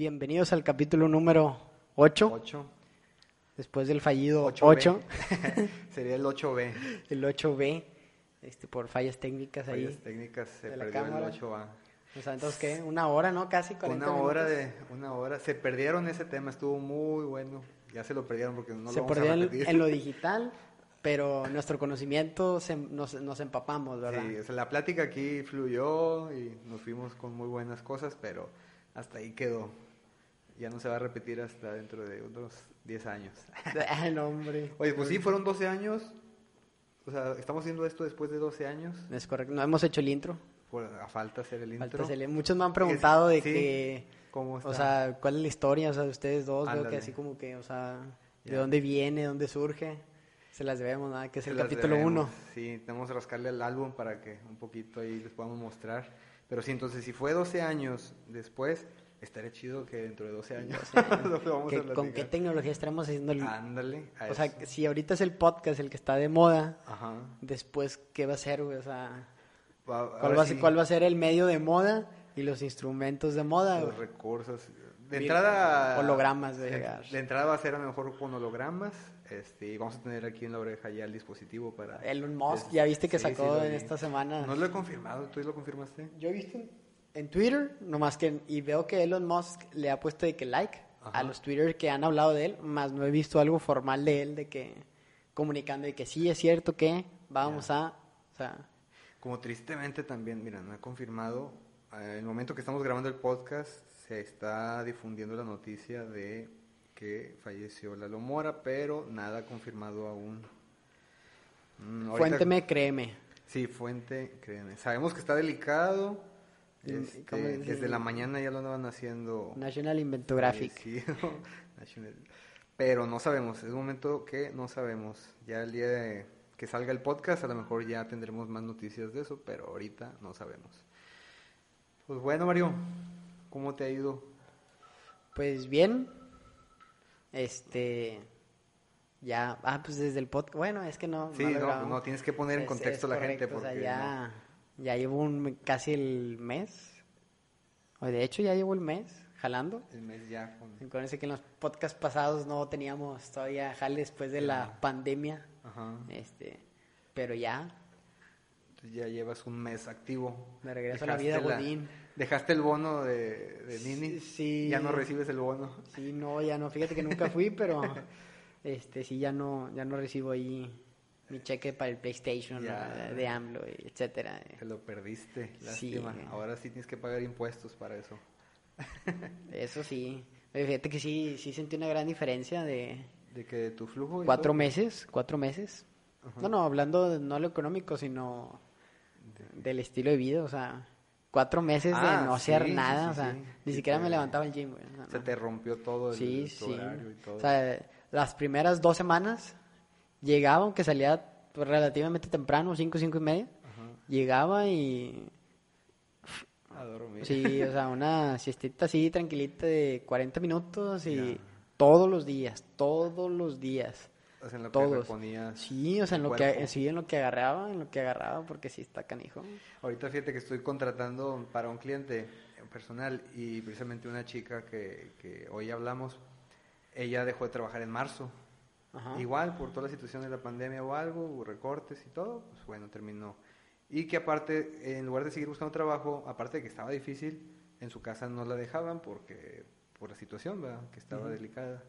Bienvenidos al capítulo número 8, 8. después del fallido 8B. 8, Sería el 8B. el 8B, este, por fallas técnicas ahí. Fallas técnicas se perdió cámara. el 8A. O sea, entonces, ¿qué? Una hora, ¿no? Casi 40 Una hora de una hora. Se perdieron ese tema, estuvo muy bueno. Ya se lo perdieron porque no Se lo vamos a repetir. en lo digital, pero nuestro conocimiento se- nos, nos empapamos, ¿verdad? Sí, o sea, la plática aquí fluyó y nos fuimos con muy buenas cosas, pero hasta ahí quedó. Ya no se va a repetir hasta dentro de unos 10 años. Ay, no, hombre. Oye, pues sí, fueron 12 años. O sea, estamos haciendo esto después de 12 años. Es correcto, no hemos hecho el intro. Por, a falta hacer el intro. Muchos me han preguntado de sí. que, ¿Cómo está? o sea, ¿cuál es la historia? O sea, de ustedes dos, veo que Ándale. así como que, o sea, ¿de Ya. dónde viene, dónde surge? Se las debemos, nada, que es Se el capítulo debemos. 1. Sí, tenemos que rascarle al álbum para que un poquito ahí les podamos mostrar. Pero sí, entonces, si fue 12 años después, estaría chido que dentro de 12 años lo vamos a ¿Con qué tecnología estaremos haciendo el... Ándale. o sea, si ahorita es el podcast el que está de moda, Ajá. después, ¿qué va a ser, güey? O sea, Va- ¿cuál va, a ser, sí, ¿cuál va a ser el medio de moda y los instrumentos de moda, Los güey? recursos. De entrada. hologramas de de, llegar. de entrada va a ser a lo mejor con hologramas. Este, y vamos a tener aquí en la oreja ya el dispositivo para. Elon Musk, es- ya viste que sí, sacó sí en esta semana. No lo he confirmado, ¿tú lo confirmaste? Yo he visto en, Twitter, nomás que, y veo que Elon Musk le ha puesto de que like Ajá. a los Twitter que han hablado de él, más no he visto algo formal de él de que comunicando de que sí es cierto que vamos a, o sea, Como tristemente también, mira, no he confirmado. eh, En el momento que estamos grabando el podcast, se está difundiendo la noticia de que falleció Lalo Mora, pero nada confirmado aún. Mm, ahorita- cuénteme, créeme. Sí, fuente, créeme. Sabemos que está delicado. Mm, este, desde la mañana ya lo andaban haciendo. National Inventographic. National- Pero no sabemos, es un momento que no sabemos. Ya el día de que salga el podcast, a lo mejor ya tendremos más noticias de eso, pero ahorita no sabemos. Pues bueno, Mario, ¿cómo te ha ido? Pues bien, este, ya, ah, pues desde el podcast, bueno, es que no. Sí, no, no, tienes que poner en Es- contexto a la gente, correcto, o sea, porque ya, ya llevo un, casi el mes, o de hecho ya llevo el mes jalando. El mes ya. Acuérdense que en los podcasts pasados no teníamos todavía jale después de la pandemia, Ajá. este, pero ya, Entonces ya llevas un mes activo. Me regreso a la vida Dejaste godín. Dejaste el bono de, de Nini. Sí, sí. Ya no recibes el bono. sí, no, ya no, fíjate que nunca fui, pero, este, sí, ya no, ya no recibo ahí mi cheque para el PlayStation Ya. ¿no? de AMLO, etcétera. Te lo perdiste, Sí. lástima. Ahora sí tienes que pagar impuestos para eso. Eso sí, fíjate que sí, sí sentí una gran diferencia de De que de tu flujo. cuatro todo. meses, cuatro meses. No, no, hablando de no lo económico, sino del estilo de vida, o sea, cuatro meses Ah, de no sí, hacer sí, nada, sí, o sea, sí. ni Sí siquiera te- me levantaba el gym, güey. o sea, Se no. te rompió todo el, Sí, tu sí. horario y todo. O sea, las primeras dos semanas llegaba, aunque salía pues, relativamente temprano, cinco, cinco y media, Ajá. llegaba y A dormir. Sí, o sea, una siestita así tranquilita de 40 minutos y todos los días, todos los días. O sea, en lo que Todos. reponías Sí, o sea, en lo que sí, en lo que agarraba, en lo que agarraba, porque sí está canijo. Ahorita fíjate que estoy contratando para un cliente personal y precisamente una chica que, que hoy hablamos, ella dejó de trabajar en marzo. Ajá. Igual, por toda la situación de la pandemia o algo, recortes y todo, pues bueno, terminó. Y que aparte, en lugar de seguir buscando trabajo, aparte de que estaba difícil, en su casa no la dejaban porque por la situación, ¿verdad? Que estaba delicada.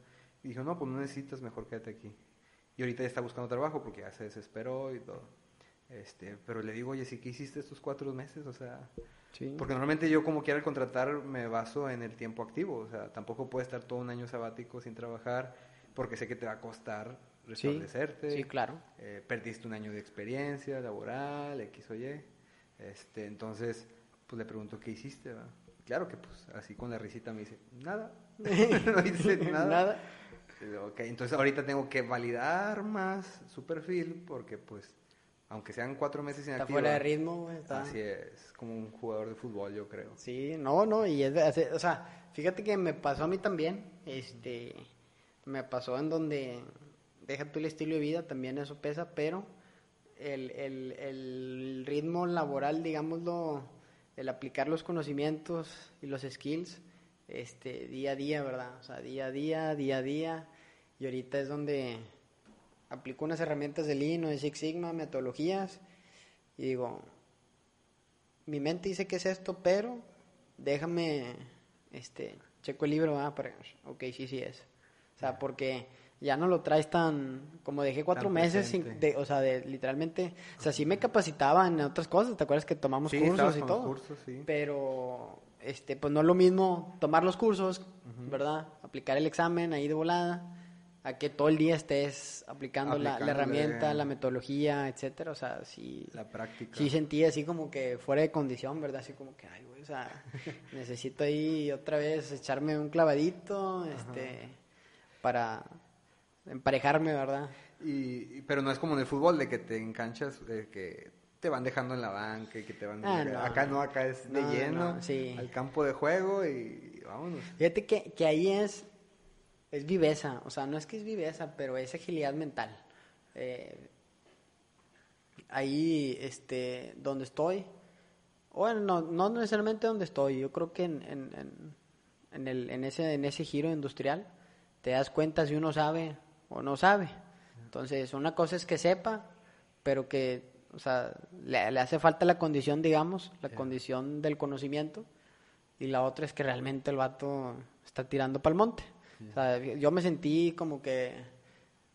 Y dijo, no, pues no necesitas, mejor quédate aquí. Y ahorita ya está buscando trabajo porque ya se desesperó y todo. Este, pero le digo, oye, ¿sí qué hiciste estos cuatro meses? O sea, Sí. porque normalmente yo como quiera contratar me baso en el tiempo activo, o sea, tampoco puedes estar todo un año sabático sin trabajar porque sé que te va a costar restablecerte. Sí, claro. Eh, perdiste un año de experiencia laboral, X o Y. Este, entonces, pues le pregunto, ¿qué hiciste? Claro que pues así con la risita me dice, nada, no hice nada. Nada. Y digo, Ok, entonces ahorita tengo que validar más su perfil porque pues, aunque sean cuatro meses Está inactivo. fuera de ritmo, güey. Está... Así es, como un jugador de fútbol, yo creo. Sí, no, no, y es de o sea, fíjate que me pasó a mí también, este, me pasó en donde, deja tú el estilo de vida, también eso pesa, pero el, el, el ritmo laboral, digámoslo, el aplicar los conocimientos y los skills, este, día a día, ¿verdad? O sea, día a día, día a día, y ahorita es donde aplico unas herramientas de Lean o de Six Sigma, metodologías, y digo, mi mente dice que es esto, pero déjame, este, checo el libro, ah, para, ok, sí, sí es. O sea, porque ya no lo traes tan, como dejé cuatro Tan meses, sin- de, o sea, de, literalmente, o sea, sí me capacitaba en otras cosas, ¿te acuerdas que tomamos Sí, cursos y todo? cursos, sí. Pero, este, pues no es lo mismo tomar los cursos, ¿verdad? Aplicar el examen ahí de volada, a que todo el día estés aplicando la, la herramienta, la metodología, etcétera, o sea, sí... La práctica. Sí sentí así como que fuera de condición, ¿verdad? Así como que, ay, güey, o sea, necesito ahí otra vez echarme un clavadito, este, para emparejarme, ¿verdad? Y, pero no es como en el fútbol, de que te enganchas, de que te van dejando en la banca y que te van... Ah, no. Acá no, acá es de No, lleno, no, sí. al campo de juego y vámonos. Fíjate que, que ahí es, es viveza, o sea, no es que es viveza, pero es agilidad mental. Eh, ahí, este, donde estoy, bueno, no, no necesariamente donde estoy, yo creo que en, en, en, en el, en, ese, en ese giro industrial te das cuenta si uno sabe o no sabe. Entonces, una cosa es que sepa, pero que, o sea, le, le hace falta la condición, digamos, la condición del conocimiento, y la otra es que realmente el vato está tirando para el monte. O sea, yo me sentí como que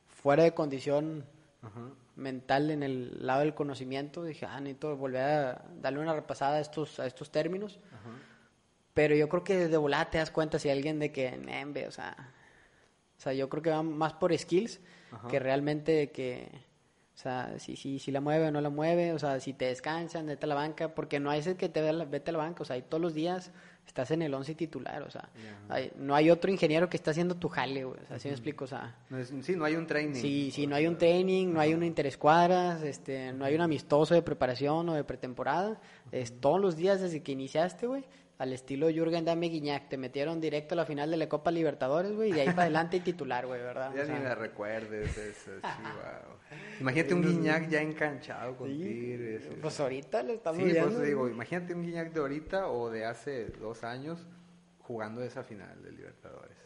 fuera de condición Ajá. mental en el lado del conocimiento. Dije, ah, necesito volver a darle una repasada a estos, a estos términos. Pero yo creo que de volada te das cuenta si alguien de que, nembe, o sea, o sea, yo creo que va más por skills Ajá. que realmente que, o sea, si, si, si la mueve o no la mueve, o sea, si te descansan, vete a la banca, porque no hay ese que te vete a la banca, o sea, ahí todos los días estás en el 11 titular, o sea, hay- no hay otro ingeniero que está haciendo tu jale, güey, o sea, así me explico, o sea, No es- sí, no hay un training. Sí, sí, no hay un training, no hay un interescuadras, este, no hay un amistoso de preparación o de pretemporada. Es todos los días desde que iniciaste, güey, al estilo Jürgen Dame Guiñac. Te metieron directo a la final de la Copa Libertadores, güey, y de ahí para adelante y titular, güey, ¿verdad? Ya O sea, ni la recuerdes eso, chihuahua. Imagínate un Guiñac ya enganchado con sí, Tigres. Pues ahorita lo estamos Sí, por viendo. eso digo, güey. imagínate un Guiñac de ahorita o de hace dos años jugando esa final de Libertadores.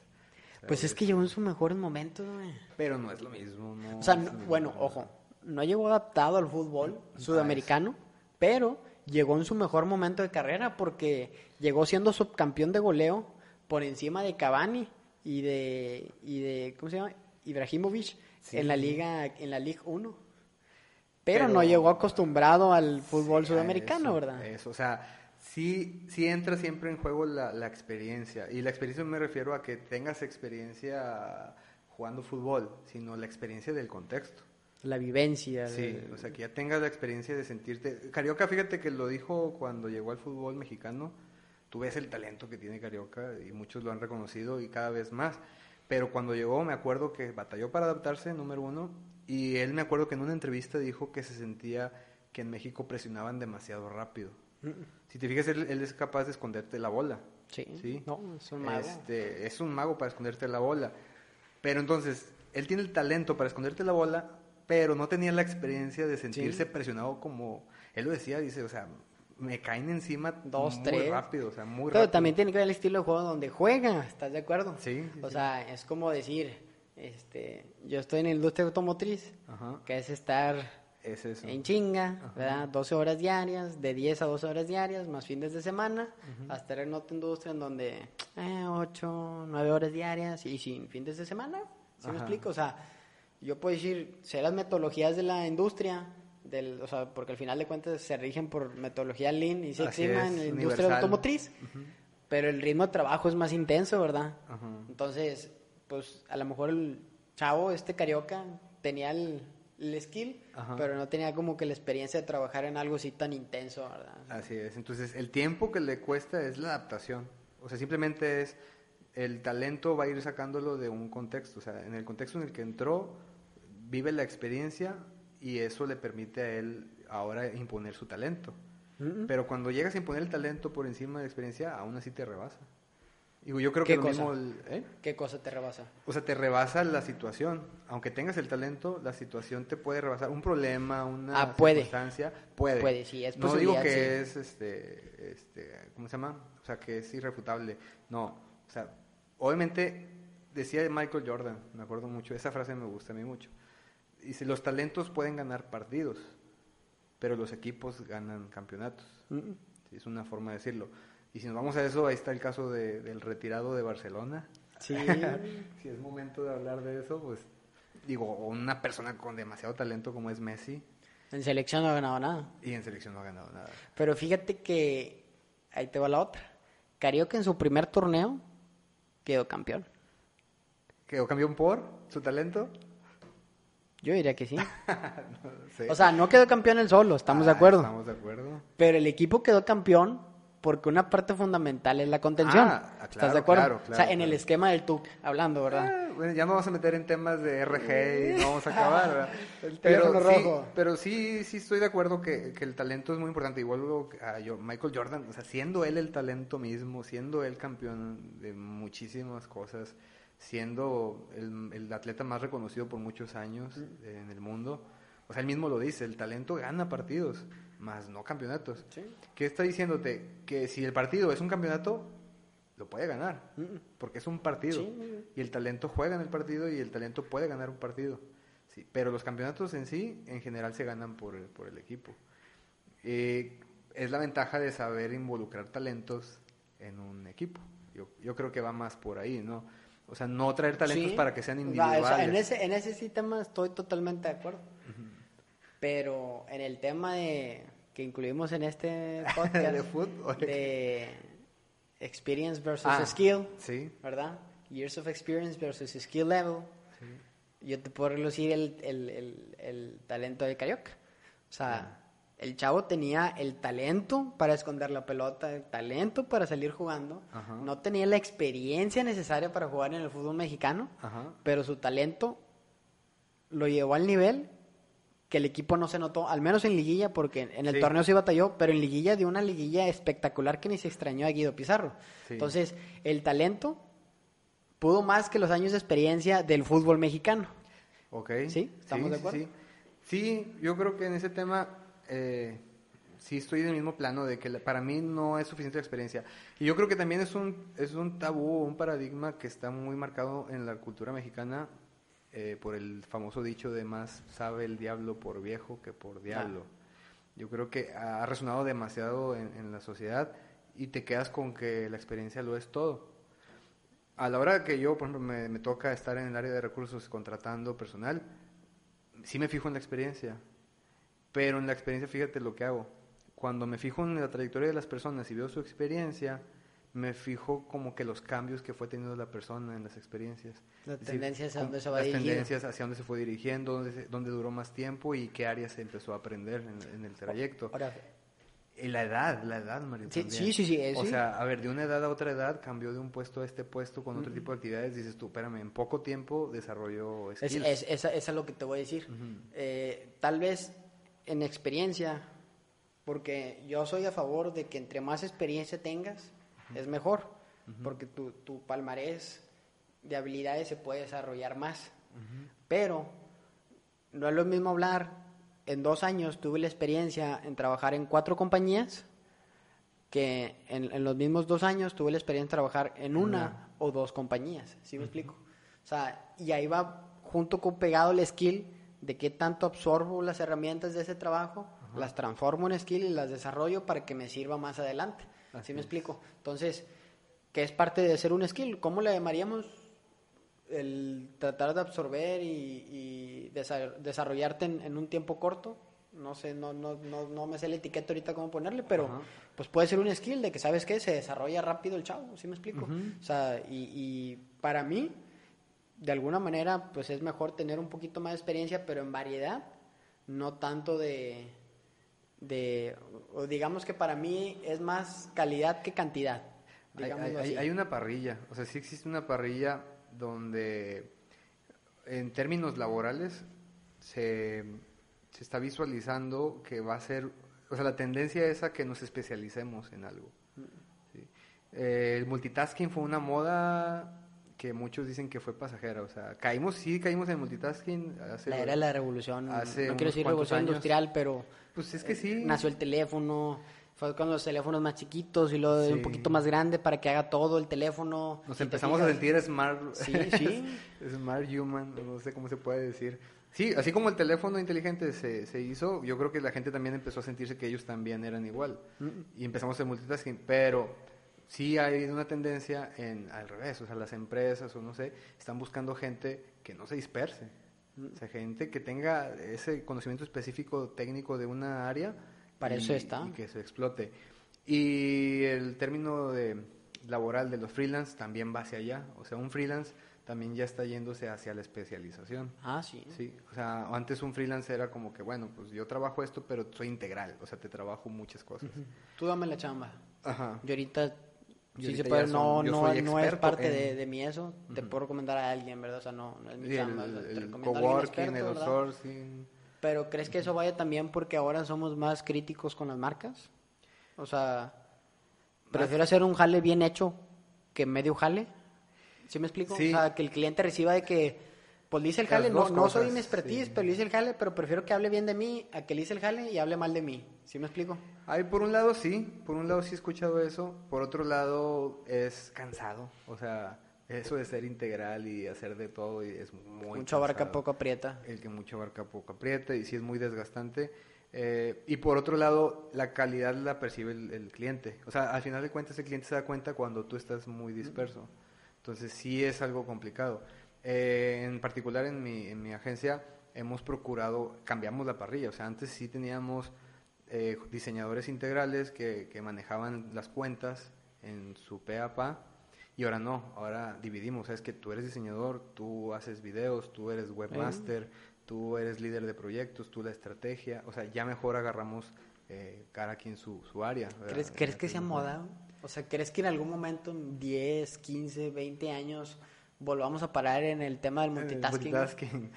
Pues es que llegó en sus mejores momentos, güey. Pero no es lo mismo, ¿no? O sea, no- bueno, ojo, no llegó adaptado al fútbol sudamericano, pero llegó en su mejor momento de carrera porque llegó siendo subcampeón de goleo por encima de Cavani y de y de ¿cómo se llama? Ibrahimovic Sí, en la liga en la Liga 1. Pero, Pero- no llegó acostumbrado al fútbol Sí, sudamericano, eso, ¿verdad? Eso, o sea, sí, sí entra siempre en juego la, la experiencia. Y la experiencia no me refiero a que tengas experiencia jugando fútbol, sino la experiencia del contexto. La vivencia. Sí, de- o sea, que ya tengas la experiencia de sentirte... Carioca, fíjate que lo dijo cuando llegó al fútbol mexicano, tú ves el talento que tiene Carioca y muchos lo han reconocido y cada vez más. Pero cuando llegó me acuerdo que batalló para adaptarse, número uno, y él me acuerdo que en una entrevista dijo que se sentía que en México presionaban demasiado rápido. Si te fijas, él, él es capaz de esconderte la bola. Sí. Sí. No, es un mago. Este, es un mago para esconderte la bola. Pero entonces, él tiene el talento para esconderte la bola, pero no tenía la experiencia de sentirse presionado como... Él lo decía, dice, o sea, me caen encima Dos, muy tres. rápido, o sea, muy Pero rápido. también tiene que ver el estilo de juego donde juega, ¿estás de acuerdo? Sí, sí, O sí. sea, es como decir, este, yo estoy en la industria automotriz, Ajá, que es estar es eso. en chinga, ¿verdad? 12 horas diarias, de 10 a 12 horas diarias, más fines de semana, a estar en otra industria en donde eh, 8, 9 horas diarias y sin fines de semana, ¿sí me Ajá. explico? O sea, yo puedo decir, sé las metodologías de la industria, del, o sea, porque al final de cuentas se rigen por metodología Lean y Six Sigma en la industria universal. automotriz, pero el ritmo de trabajo es más intenso, ¿verdad? Ajá. Entonces, pues a lo mejor el chavo, este carioca, tenía el, el skill, Ajá. pero no tenía como que la experiencia de trabajar en algo así tan intenso, ¿verdad? Así es. Entonces, el tiempo que le cuesta es la adaptación. O sea, simplemente es el talento va a ir sacándolo de un contexto. O sea, en el contexto en el que entró, vive la experiencia y eso le permite a él ahora imponer su talento. Pero cuando llegas a imponer el talento por encima de la experiencia, aún así te rebasa. Digo, yo creo ¿Qué que lo cosa? mismo... el- ¿eh? ¿Qué cosa te rebasa? O sea, te rebasa la situación. Aunque tengas el talento, la situación te puede rebasar. Un problema, una Ah, puede. circunstancia, puede. Puede, sí, es No digo que sí. es, este, este, ¿cómo se llama? O sea, que es irrefutable. No, o sea, obviamente decía Michael Jordan, me acuerdo mucho, esa frase me gusta a mí mucho. Dice, los talentos pueden ganar partidos, pero los equipos ganan campeonatos. Es una forma de decirlo. Y si nos vamos a eso, ahí está el caso de- del retirado de Barcelona. Sí. si es momento de hablar de eso, pues digo, una persona con demasiado talento como es Messi En selección no ha ganado nada. y en selección no ha ganado nada. Pero fíjate que ahí te va la otra. Carioca en su primer torneo quedó campeón. ¿Quedó campeón por su talento? Yo diría que sí. No sé. O sea, no quedó campeón él solo, estamos de Ah, acuerdo. Estamos de acuerdo. Pero el equipo quedó campeón porque una parte fundamental es la contención. Ah, ah, ¿Estás de acuerdo? claro, o sea, en el esquema del TUC, hablando, ¿verdad? Ah, bueno, ya no vamos a meter en temas de RG y no vamos a acabar, ¿verdad? El pero, teléfono sí, rojo. pero sí, sí estoy de acuerdo que, que el talento es muy importante. Igual a yo- Michael Jordan, o sea, siendo él el talento mismo, siendo él campeón de muchísimas cosas, siendo el, el atleta más reconocido por muchos años en el mundo, o sea, él mismo lo dice, el talento gana partidos, más no campeonatos. Sí. ¿Qué está diciéndote? Que si el partido es un campeonato, lo puede ganar, porque es un partido. Sí. Y el talento juega en el partido y el talento puede ganar un partido. Sí, pero los campeonatos en sí, en general, se ganan por, el- por el equipo. Eh, es la ventaja de saber involucrar talentos en un equipo. Yo, yo creo que va más por ahí, ¿no? O sea, no traer talentos Sí. para que sean individuales. o sea, en, ese, en ese sí tema estoy totalmente de acuerdo. Pero en el tema de que incluimos en este podcast ¿De experience versus Ah, skill, Sí, ¿verdad? Years of experience versus skill level. Yo te puedo relucir el, el, el, el talento de Carioca. O sea, el chavo tenía el talento para esconder la pelota, el talento para salir jugando. Ajá. No tenía la experiencia necesaria para jugar en el fútbol mexicano, Ajá. pero su talento lo llevó al nivel que el equipo no se notó, al menos en liguilla, porque en el Sí. torneo sí batalló, pero en liguilla dio una liguilla espectacular que ni se extrañó a Guido Pizarro. Sí. Entonces, el talento pudo más que los años de experiencia del fútbol mexicano. Ok. ¿Sí? ¿Estamos de acuerdo? Sí, yo creo que en ese tema eh, sí estoy en el mismo plano de que para mí no es suficiente la experiencia. Y yo creo que también es un, es un tabú, un paradigma que está muy marcado en la cultura mexicana eh, por el famoso dicho de más sabe el diablo por viejo que por diablo. Yo creo que ha resonado demasiado en, en la sociedad y te quedas con que la experiencia lo es todo. A la hora que yo, por ejemplo, me, me toca estar en el área de recursos contratando personal, sí me fijo en la experiencia, pero en la experiencia fíjate lo que hago. Cuando me fijo en la trayectoria de las personas y veo su experiencia, me fijo como que los cambios que fue teniendo la persona en las experiencias. Las Es tendencias a cómo- dónde se va Las dirigido. tendencias hacia dónde se fue dirigiendo, dónde, se- dónde duró más tiempo y qué áreas se empezó a aprender en, en el trayecto. Ahora, la edad, la edad, Mario. Sí, sí, sí, sí, eh, O sí. sea, a ver, de una edad a otra edad, cambió de un puesto a este puesto con otro tipo de actividades. Dices tú, espérame, en poco tiempo desarrolló es, skills. es, esa, esa es lo que te voy a decir. Eh, tal vez en experiencia, porque yo soy a favor de que entre más experiencia tengas, es mejor, porque tu, tu palmarés de habilidades se puede desarrollar más. Pero no es lo mismo hablar, en dos años tuve la experiencia en trabajar en cuatro compañías, que en, en los mismos dos años tuve la experiencia en trabajar en una o dos compañías, ¿sí me explico? O sea, y ahí va junto con pegado el skill de qué tanto absorbo las herramientas de ese trabajo, las transformo en skill y las desarrollo para que me sirva más adelante, ¿sí Así me es. explico? Entonces, ¿qué es parte de ser un skill? ¿Cómo le llamaríamos? El tratar de absorber y, y desa- desarrollarte en, en un tiempo corto. No sé, no, no, no, no me sé la etiqueta ahorita cómo ponerle, pero Ajá. pues puede ser un skill de que, ¿sabes qué? Se desarrolla rápido el chavo, ¿sí me explico? O sea, y, y para mí, de alguna manera, pues es mejor tener un poquito más de experiencia, pero en variedad, no tanto de, de, o digamos que para mí es más calidad que cantidad. Hay, una parrilla, o sea, sí existe una parrilla donde en términos laborales se, se está visualizando que va a ser, o sea, la tendencia es a que nos especialicemos en algo. ¿sí? Eh, el multitasking fue una moda que muchos dicen que fue pasajera, o sea, caímos, sí caímos en multitasking hace... la era de la revolución, hace no quiero decir revolución industrial, pero Pues es que eh, sí. nació el teléfono, fue con los teléfonos más chiquitos y luego Sí. un poquito más grande para que haga todo el teléfono. Nos Si empezamos a sentir smart. Sí, sí. smart human, no sé cómo se puede decir. Sí, así como el teléfono inteligente se, se hizo, yo creo que la gente también empezó a sentirse que ellos también eran igual. Y empezamos hacer multitasking, pero sí ha habido una tendencia en al revés, o sea, las empresas o no sé, están buscando gente que no se disperse. O sea, gente que tenga ese conocimiento específico técnico de una área. Para y- eso está. Y que se explote. Y el término de laboral de los freelance también va hacia allá. O sea, un freelance también ya está yéndose hacia la especialización. Ah, sí. Sí, o sea, antes un freelance era como que, bueno, pues yo trabajo esto, pero soy integral, o sea, te trabajo muchas cosas. Tú dame la chamba. Ajá. Yo ahorita, Sí se puede, ya son- no, no, no es parte en- de, de mí eso. Te puedo recomendar a alguien, ¿verdad? O sea, no, no es mi Sí, chamba. el, el alguien coworking, el outsourcing. Pero ¿crees que eso vaya también porque ahora somos más críticos con las marcas? O sea, prefiero hacer un jale bien hecho que medio jale. ¿Sí me explico? Sí. O sea, que el cliente reciba de que, pues le hice el jale, no, no soy cosas, mi expertise, sí. pero le hice el jale, pero prefiero que hable bien de mí a que le hice el jale y hable mal de mí. ¿Sí me explico? Ay, por un lado sí, por un lado sí he escuchado eso, por otro lado es cansado, o sea, eso de ser integral y hacer de todo y es muy Mucho abarca, poco aprieta. el que mucho abarca poco aprieta y sí es muy desgastante. Eh, y por otro lado, la calidad la percibe el, el cliente. O sea, al final de cuentas el cliente se da cuenta cuando tú estás muy disperso. Entonces sí es algo complicado. Eh, en particular en mi, en mi agencia hemos procurado, cambiamos la parrilla. O sea, antes sí teníamos eh, diseñadores integrales que, que manejaban las cuentas en su PAPA y ahora no, ahora dividimos, es que tú eres diseñador, tú haces videos, tú eres webmaster, tú eres líder de proyectos, tú la estrategia, o sea, ya mejor agarramos eh, cada quien su, su área. ¿Crees, ¿crees que sea moda? O sea, ¿crees que en algún momento, en 10, 15, 20 años, volvamos a parar en el tema del Eh, multitasking? multitasking.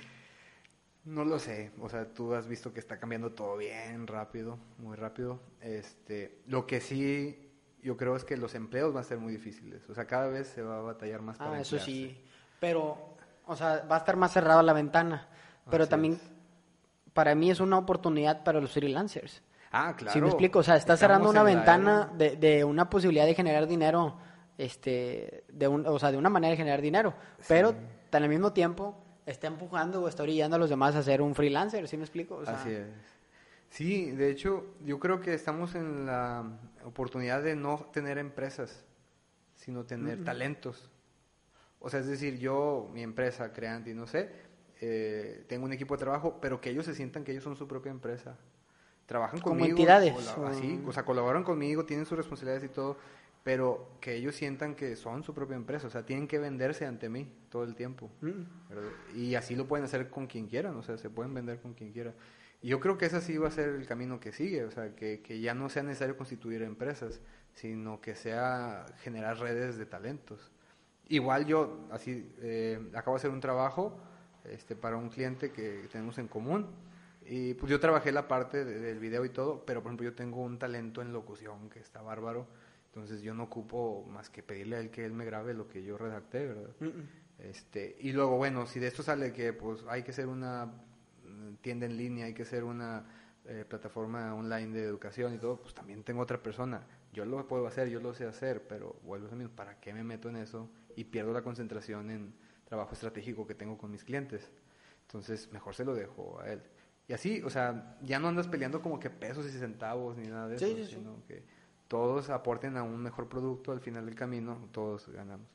No lo sé, o sea, tú has visto que está cambiando todo bien rápido, muy rápido. Este, lo que sí yo creo es que los empleos van a ser muy difíciles, o sea, cada vez se va a batallar más para Ah, eso emplearse. sí. Pero, o sea, va a estar más cerrada la ventana. Pero Así también, es. para mí es una oportunidad para los freelancers. Ah, claro. Si me explico, o sea, está cerrando una ventana de, de una posibilidad de generar dinero, este, de un, o sea, de una manera de generar dinero. Pero al mismo tiempo está empujando o está orillando a los demás a ser un freelancer, ¿sí me explico? O sea, Así es. Sí, de hecho, yo creo que estamos en la oportunidad de no tener empresas, sino tener talentos. O sea, es decir, yo, mi empresa, Creanti, no sé, eh, tengo un equipo de trabajo, pero que ellos se sientan que ellos son su propia empresa. Trabajan Como conmigo. entidades, cola- o- así, o sea, colaboran conmigo, tienen sus responsabilidades y todo, pero que ellos sientan que son su propia empresa. O sea, tienen que venderse ante mí todo el tiempo. mm. Y así lo pueden hacer con quien quieran, o sea, se pueden vender con quien quiera. Y yo creo que ese sí va a ser el camino que sigue, o sea, que, que ya no sea necesario constituir empresas, sino que sea generar redes de talentos. Igual yo, así, eh, acabo de hacer un trabajo este, para un cliente que tenemos en común, y pues yo trabajé la parte de- del video y todo, pero por ejemplo yo tengo un talento en locución que está bárbaro, entonces yo no ocupo más que pedirle a él que él me grabe lo que yo redacté, ¿verdad? Este, y luego, bueno, si de esto sale que pues hay que ser una mm, tienda en línea, hay que ser una eh, plataforma online de educación y todo, pues también tengo otra persona. Yo lo puedo hacer, yo lo sé hacer, pero vuelvo a mismo, ¿para qué me meto en eso? Y pierdo la concentración en trabajo estratégico que tengo con mis clientes. Entonces, mejor se lo dejo a él. Y así, o sea, ya no andas peleando como que pesos y centavos ni nada de Sí, eso, sí, sí. sino que todos aporten a un mejor producto al final del camino, todos ganamos.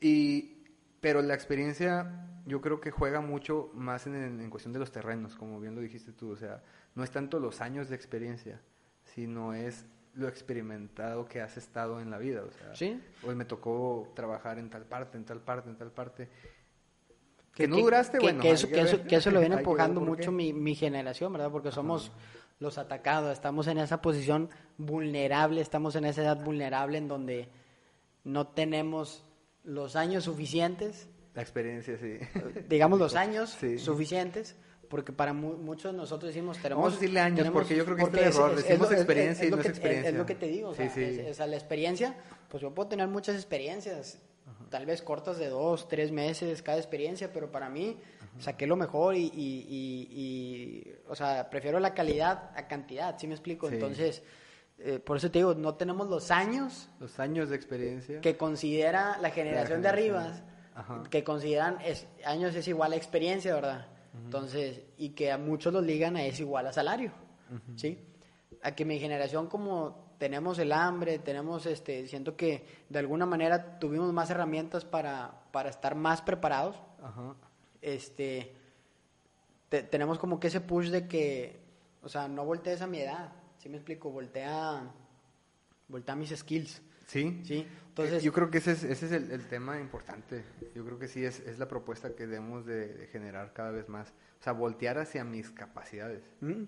Y, pero la experiencia yo creo que juega mucho más en, en cuestión de los terrenos, como bien lo dijiste tú. O sea, no es tanto los años de experiencia, sino es lo experimentado que has estado en la vida. O sea, Sí. hoy me tocó trabajar en tal parte, en tal parte, en tal parte. Que, no duraste, que, bueno. que eso, que eso, eso lo viene empujando mucho mi, mi generación, ¿verdad? Porque somos los atacados, estamos en esa posición vulnerable, estamos en esa edad vulnerable en donde no tenemos los años suficientes, La experiencia, sí. digamos los años Sí. suficientes, porque para mu- muchos nosotros decimos tenemos... Vamos a decirle años, tenemos- porque yo creo que este es el error, decimos lo- experiencia y no es que- experiencia. Es, lo que te digo, o sea, sí. es- es a la experiencia, pues yo puedo tener muchas experiencias, tal vez cortas de dos, tres meses cada experiencia, pero para mí saqué lo mejor y, y- y- y, o sea, prefiero la calidad a cantidad, ¿sí me explico? Sí. Entonces, eh, por eso te digo, no tenemos los años Los años de experiencia. que considera la generación de arriba, generación. Ajá. que consideran es, años es igual a experiencia, ¿verdad? Entonces, y que a muchos los ligan a es igual a salario, ¿sí? A que mi generación como tenemos el hambre, tenemos este, siento que de alguna manera tuvimos más herramientas para, para estar más preparados, Ajá. Este, te- tenemos como que ese push de que, o sea, no voltees a mi edad, ¿sí me explico? Voltea, voltea mis skills, Sí. ¿sí? Entonces, Eh, yo creo que ese es, ese es el, el tema importante. Yo creo que sí es, es la propuesta que debemos de, de generar cada vez más. O sea, voltear hacia mis capacidades. ¿Mm?